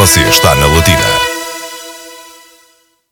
Você está na Latina.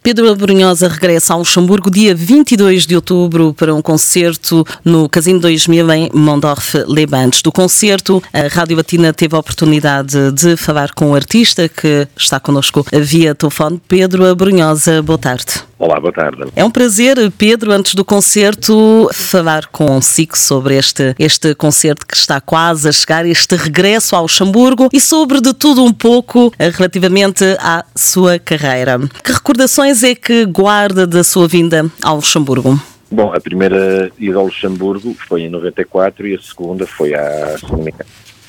Pedro Abrunhosa regressa ao Luxemburgo dia 22 de outubro para um concerto no Casino 2000 em Mondorf-les Bains. Do concerto, a Rádio Batina teve a oportunidade de falar com o artista que está connosco via telefone. Pedro Abrunhosa, boa tarde. Olá, boa tarde. É um prazer, Pedro, antes do concerto, falar consigo sobre este, este concerto que está quase a chegar, este regresso ao Luxemburgo e sobre de tudo um pouco relativamente à sua carreira. Que recordações é que guarda da sua vinda ao Luxemburgo? Bom, a primeira ida ao Luxemburgo foi em 94 e a segunda foi há,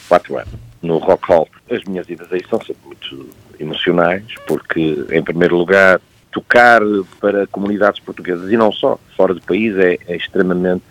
quatro anos, no Rock Hall. As minhas idas aí são sempre muito emocionais, porque, em primeiro lugar, tocar para comunidades portuguesas e não só, fora do país, é, é extremamente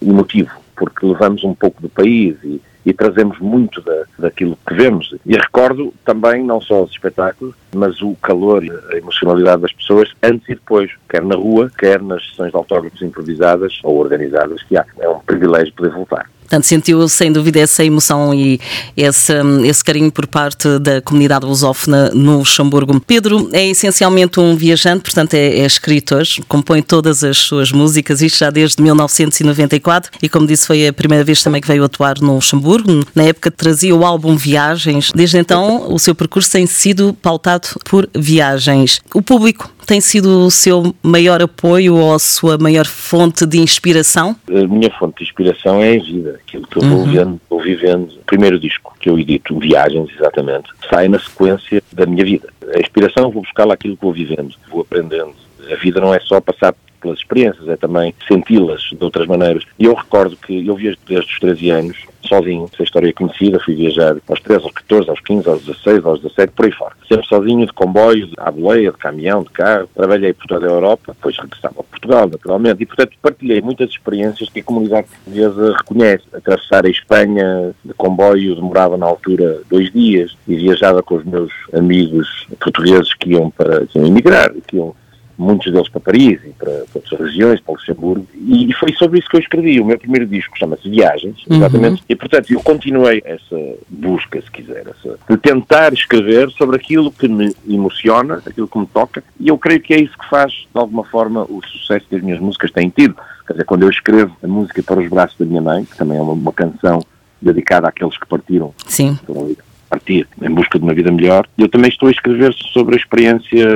emotivo, porque levamos um pouco do país e, e trazemos muito da, daquilo que vemos. E recordo também não só os espetáculos, mas o calor e a emocionalidade das pessoas antes e depois, quer na rua, quer nas sessões de autógrafos improvisadas ou organizadas que há. É um privilégio poder voltar. Portanto, sentiu sem dúvida essa emoção e esse, esse carinho por parte da comunidade lusófona no Luxemburgo. Pedro é essencialmente um viajante, portanto é, é escritor, compõe todas as suas músicas, isto já desde 1994 e como disse foi a primeira vez também que veio atuar no Luxemburgo. Na época trazia o álbum Viagens. Desde então o seu percurso tem sido pautado por viagens. O público tem sido o seu maior apoio ou a sua maior fonte de inspiração? A minha fonte de inspiração é a vida, aquilo que eu vou, uhum. vendo, vou vivendo. O primeiro disco que eu edito, Viagens, exatamente, sai na sequência da minha vida. A inspiração vou buscar lá aquilo que vou vivendo, vou aprendendo. A vida não é só passar pelas experiências, é também senti-las de outras maneiras. E eu recordo que eu viajo desde os 13 anos, sozinho, essa história é conhecida, fui viajar aos 13, aos 14, aos 15, aos 16, aos 17, por aí fora. Sempre sozinho, de comboio, à boleia, de caminhão, de carro, trabalhei por toda a Europa, depois regressava a Portugal, naturalmente, e portanto partilhei muitas experiências que a comunidade portuguesa reconhece. Atravessar a Espanha de comboio demorava na altura dois dias e viajava com os meus amigos portugueses que iam para, que iam emigrar, que iam muitos deles para Paris e para, para outras regiões, para Luxemburgo, e, e, foi sobre isso que eu escrevi. O meu primeiro disco chama-se Viagens, uhum. exatamente, uhum. e portanto eu continuei essa busca, se quiser, essa, de tentar escrever sobre aquilo que me emociona, aquilo que me toca, e eu creio que é isso que faz, de alguma forma, o sucesso que as minhas músicas têm tido. Quer dizer, quando eu escrevo a música para os braços da minha mãe, que também é uma, uma canção dedicada àqueles que partiram Sim partir em busca de uma vida melhor. Eu também estou a escrever sobre a experiência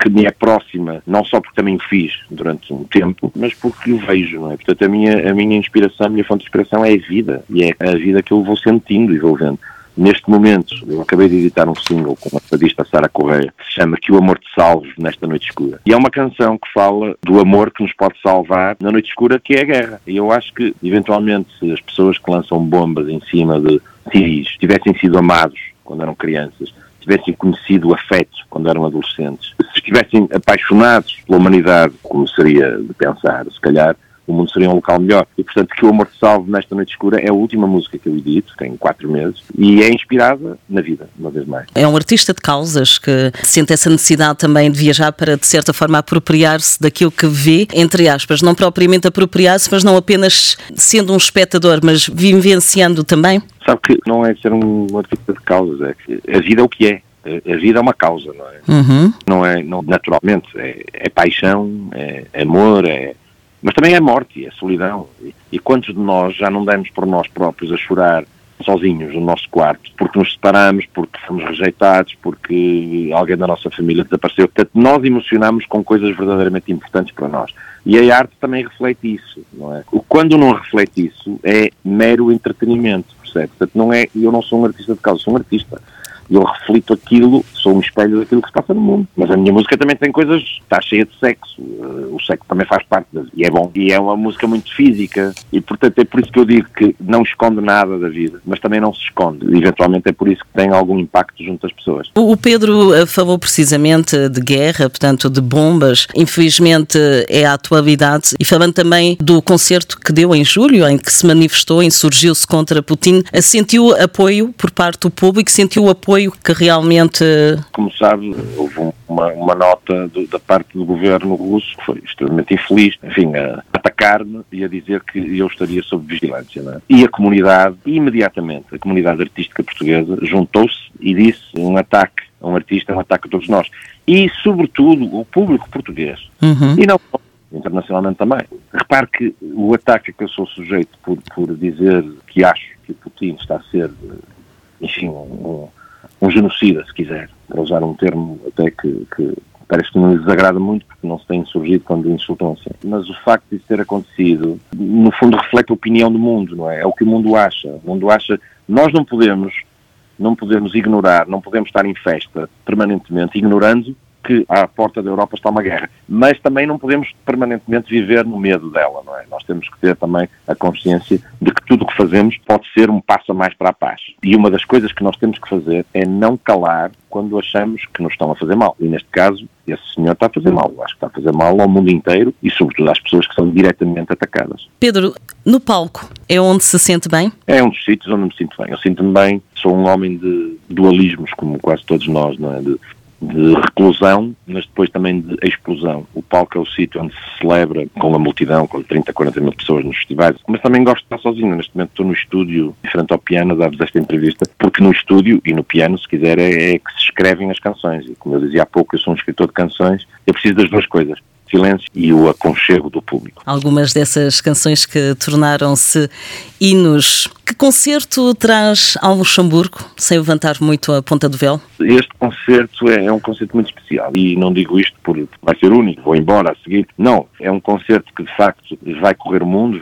que me é próxima, não só porque também fiz durante um tempo, mas porque o vejo, não é? Portanto, a minha, a minha inspiração, a minha fonte de inspiração é a vida, e é a vida que eu vou sentindo e vou vendo. Neste momento, eu acabei de editar um single com a fadista Sara Correia, que se chama Que o Amor te Salve nesta Noite Escura. E é uma canção que fala do amor que nos pode salvar na noite escura, que é a guerra. E eu acho que, eventualmente, as pessoas que lançam bombas em cima de civis tivessem sido amados quando eram crianças, tivessem conhecido o afeto quando eram adolescentes, se estivessem apaixonados pela humanidade, como seria de pensar, se calhar, o mundo seria um local melhor. E, portanto, que o Amor te Salve nesta Noite Escura é a última música que eu edito, tem quatro meses, e é inspirada na vida, uma vez mais. É um artista de causas que sente essa necessidade também de viajar para, de certa forma, apropriar-se daquilo que vê, entre aspas, não propriamente apropriar-se, mas não apenas sendo um espectador, mas vivenciando também? Sabe que não é ser um artista de causas, é que a vida é o que é a vida é uma causa, não é? Uhum. Não é, não, naturalmente, é, é paixão, é amor, é, mas também é morte, é solidão. E, e quantos de nós já não demos por nós próprios a chorar sozinhos no nosso quarto, porque nos separamos, porque fomos rejeitados, porque alguém da nossa família desapareceu. Portanto, nós emocionamos com coisas verdadeiramente importantes para nós. E a arte também reflete isso, não é? Quando não reflete isso é mero entretenimento, percebe? Portanto, não é, eu não sou um artista de causa, sou um artista eu reflito aquilo, sou um espelho daquilo que se passa no mundo. Mas a minha música também tem coisas, está cheia de sexo, uh, o sexo também faz parte, das, e é bom. E é uma música muito física, e portanto é por isso que eu digo que não esconde nada da vida, mas também não se esconde. E, eventualmente é por isso que tem algum impacto junto às pessoas. O Pedro uh, falou precisamente de guerra, portanto de bombas, infelizmente é a atualidade, e falando também do concerto que deu em julho, em que se manifestou, insurgiu-se contra Putin, sentiu apoio por parte do público, sentiu apoio apoio que realmente. Como sabe, houve uma, uma nota do, da parte do governo russo que foi extremamente infeliz, enfim, a atacar-me e a dizer que eu estaria sob vigilância. É? E a comunidade, imediatamente, a comunidade artística portuguesa, juntou-se e disse um ataque a um artista é um ataque a todos nós. E, sobretudo, o público português. Uhum. E não internacionalmente também. Repare que o ataque a que eu sou sujeito por, por dizer que acho que Putin está a ser, enfim, um, um genocida, se quiser, para usar um termo até que, que parece que não lhes desagrada muito porque não se tem surgido quando insultam assim. Mas o facto de isso ter acontecido, no fundo, reflete a opinião do mundo, não é? É o que o mundo acha. O mundo acha, nós não podemos, não podemos ignorar, não podemos estar em festa permanentemente, ignorando que à porta da Europa está uma guerra, mas também não podemos permanentemente viver no medo dela, não é? Nós temos que ter também a consciência de que tudo o que fazemos pode ser um passo a mais para a paz. E uma das coisas que nós temos que fazer é não calar quando achamos que nos estão a fazer mal. E neste caso, esse senhor está a fazer mal. Eu acho que está a fazer mal ao mundo inteiro e, sobretudo, às pessoas que são diretamente atacadas. Pedro, no palco é onde se sente bem? É um dos sítios onde me sinto bem. Eu sinto-me bem, sou um homem de dualismos, como quase todos nós, não é? De de reclusão, mas depois também de explosão. O palco é o sítio onde se celebra com a multidão, com 30, 40 mil pessoas nos festivais, mas também gosto de estar sozinho. Neste momento estou no estúdio, frente ao piano, dar-vos esta entrevista, porque no estúdio e no piano, se quiser, é, é que se escrevem as canções. E como eu dizia há pouco, eu sou um escritor de canções, eu preciso das duas coisas silêncio e o aconchego do público. Algumas dessas canções que tornaram-se hinos. Que concerto traz ao Luxemburgo, sem levantar muito a ponta do véu? Este concerto é, é, um concerto muito especial e não digo isto por vai ser único, vou embora a seguir. Não, é um concerto que de facto vai correr o mundo,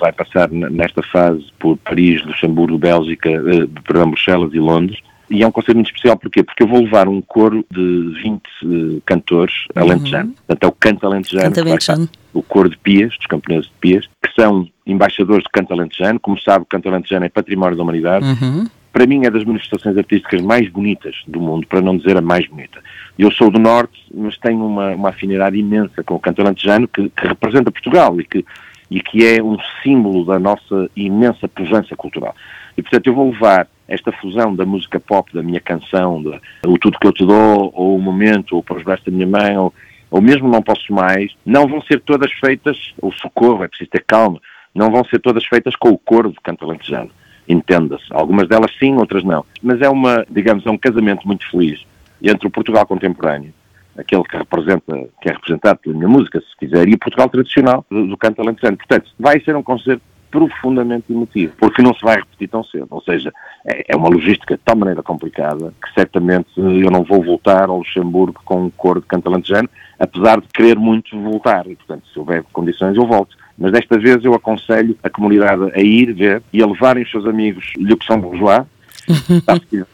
vai passar nesta fase por Paris, Luxemburgo, Bélgica, eh, perdão, Bruxelas e Londres e é um concerto muito especial, porquê? Porque eu vou levar um coro de 20 uh, eh, cantores uhum. alentejanos, portanto é o canto alentejano, canto alentejano. o coro de Pias, dos campeões de Pias, que são embaixadores de canto alentejano, como sabe o canto alentejano é património da humanidade, uhum. para mim é das manifestações artísticas mais bonitas do mundo, para não dizer a mais bonita. Eu sou do Norte, mas tenho uma, uma afinidade imensa com o canto alentejano, que, que representa Portugal e que, e que é um símbolo da nossa imensa pujança cultural. E, portanto, eu vou levar esta fusão da música pop, da minha canção, de, o Tudo Que Eu Te Dou, ou o Momento, ou Para os Braços da Minha Mãe, ou, ou mesmo Não Posso Mais, não vão ser todas feitas, o socorro, é preciso ter calma, não vão ser todas feitas com o coro de canto alentejano. Entenda-se. Algumas delas sim, outras não. Mas é uma, digamos, é um casamento muito feliz entre o Portugal contemporâneo, aquele que representa, que é representado pela minha música, se quiser, e o Portugal tradicional do, do canto alentejano. Portanto, vai ser um concerto profundamente emotivo, porque não se vai repetir tão cedo. Ou seja, é, é uma logística de tal maneira complicada que certamente eu não vou voltar ao Luxemburgo com um cor de canto alentejano, apesar de querer muito voltar. E, portanto, se houver condições, eu volto. Mas desta vez eu aconselho a comunidade a ir ver e a levarem os seus amigos Luxembourgeois, bourgeois,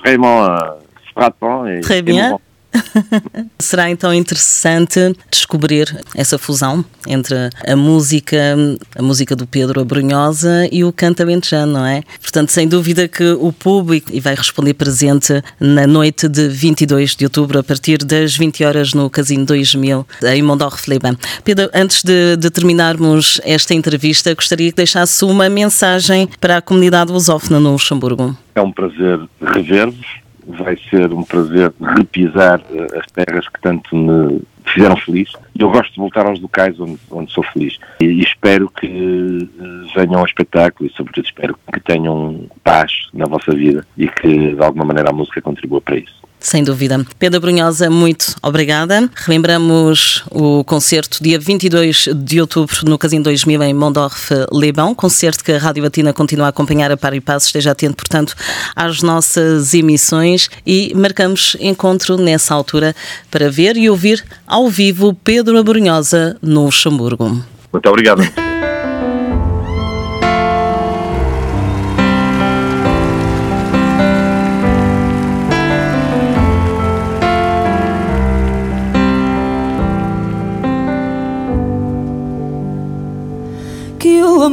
vraiment frappant et, Très bien. Será então interessante descobrir essa fusão entre a música, a música do Pedro Abrunhosa e o cantamento não é? Portanto, sem dúvida que o público e vai responder presente na noite de 22 de outubro, a partir das 20 horas no Casino 2000, em Mondorf-Leban. Pedro, antes de, de, terminarmos esta entrevista, gostaria que deixasse uma mensagem para a comunidade lusófona no Luxemburgo. É um prazer rever-vos vai ser um prazer repisar eh, as terras que tanto me fizeram feliz. Eu gosto de voltar aos locais onde, onde sou feliz e, espero que eh, venham ao espetáculo e, sobretudo, espero que tenham paz na vossa vida e que, de alguma maneira, a música contribua para isso. Sem dúvida. Pedro Brunhosa, muito obrigada. Relembramos o concerto dia 22 de outubro no Casino 2000 em Mondorf, Leibão, concerto que a Rádio Batina continua a acompanhar a par e passo. Esteja atento, portanto, às nossas emissões e marcamos encontro nessa altura para ver e ouvir ao vivo Pedro Brunhosa no Luxemburgo. Muito obrigado.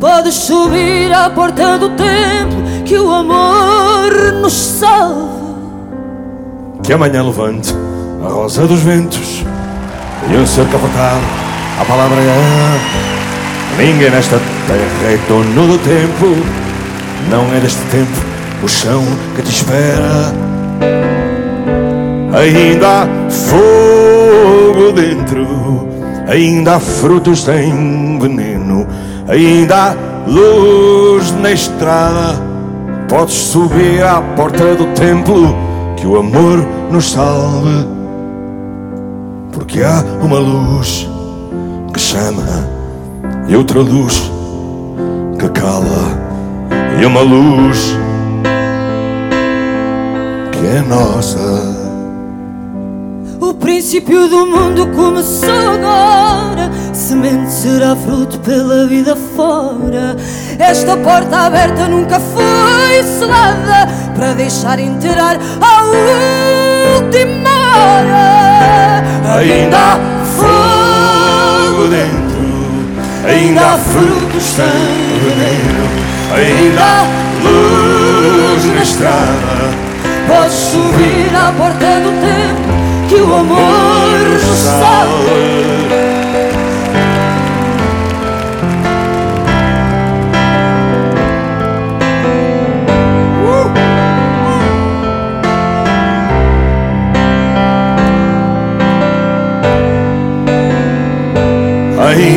Podes subir à porta do templo que o amor nos salve. Que amanhã levante a rosa dos ventos e um ser confortável. A palavra é: ninguém nesta terra é dono do tempo. Não é deste tempo o chão que te espera. Ainda há fogo dentro, ainda há frutos sem veneno, ainda há luz na estrada. Podes subir à porta do templo, que o amor nos salve. Porque há uma luz que chama e outra luz que cala, e uma luz que é nossa. O princípio do mundo começou agora. Será fruto pela vida fora. Esta porta aberta nunca foi selada para deixar entrar a última hora. Ainda há fogo dentro, ainda há frutos sem veneno, ainda há luz na estrada. Podes subir à porta do tempo que o amor nos salve.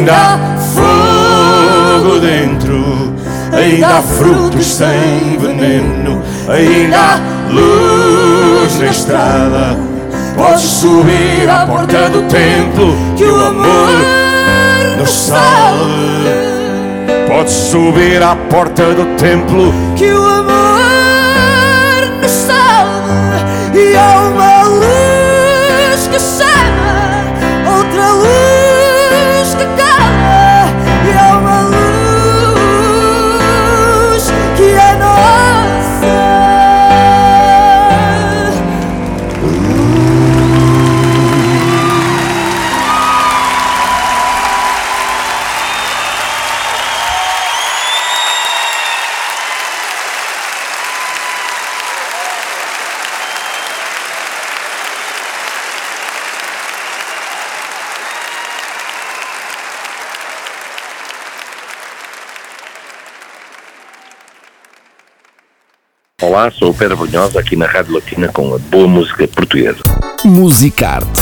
Ainda há fogo dentro, ainda há frutos sem veneno, ainda há luz na estrada. Podes subir à porta do templo que o amor nos salve. Podes subir à porta do templo que o amor nos salve e há Olá, sou o Pedro Brunhosa aqui na Rádio Latina com a boa música portuguesa. Musicarte